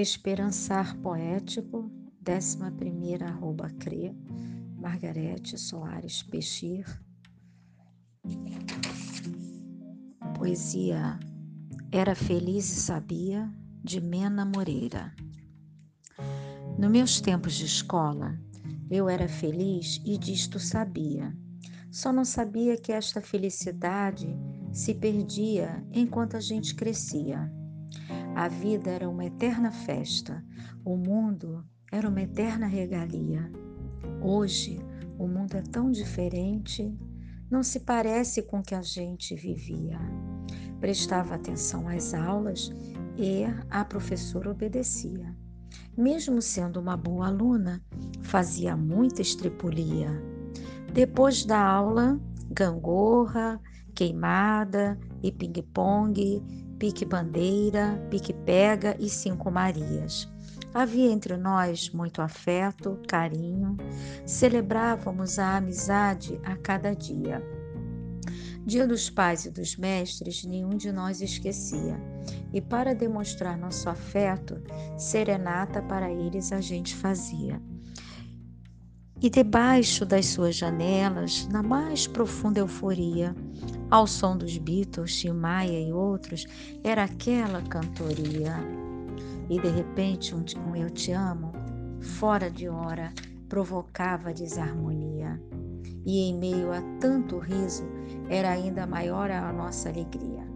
Esperançar Poético, 11 arroba CRE, Margarete Soares Peixir. Poesia Era Feliz e Sabia, de Mena Moreira. Nos meus tempos de escola, eu era feliz e disto sabia. Só não sabia que esta felicidade se perdia enquanto a gente crescia. A vida era uma eterna festa, o mundo era uma eterna regalia. Hoje, o mundo é tão diferente, não se parece com o que a gente vivia. Prestava atenção às aulas e a professora obedecia. Mesmo sendo uma boa aluna, fazia muita estripulia. Depois da aula, gangorra, queimada e ping-pong pique-bandeira, pique-pega e cinco Marias. Havia entre nós muito afeto, carinho, celebrávamos a amizade a cada dia. Dia dos pais e dos mestres, nenhum de nós esquecia. E para demonstrar nosso afeto, serenata para eles a gente fazia. E debaixo das suas janelas, na mais profunda euforia, ao som dos Beatles, Tim e outros, era aquela cantoria. E de repente um, um Eu Te Amo, fora de hora, provocava desarmonia. E em meio a tanto riso, era ainda maior a nossa alegria.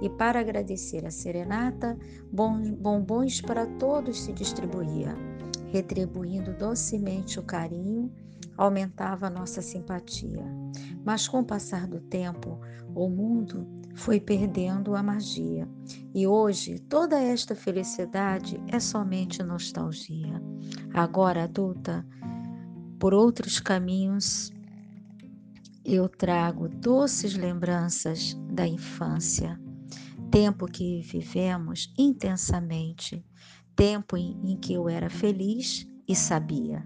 E para agradecer a serenata, bombons para todos se distribuía retribuindo docemente o carinho, aumentava nossa simpatia. Mas com o passar do tempo, o mundo foi perdendo a magia. E hoje toda esta felicidade é somente nostalgia. Agora adulta, por outros caminhos, eu trago doces lembranças da infância, tempo que vivemos intensamente tempo em, que eu era feliz e sabia.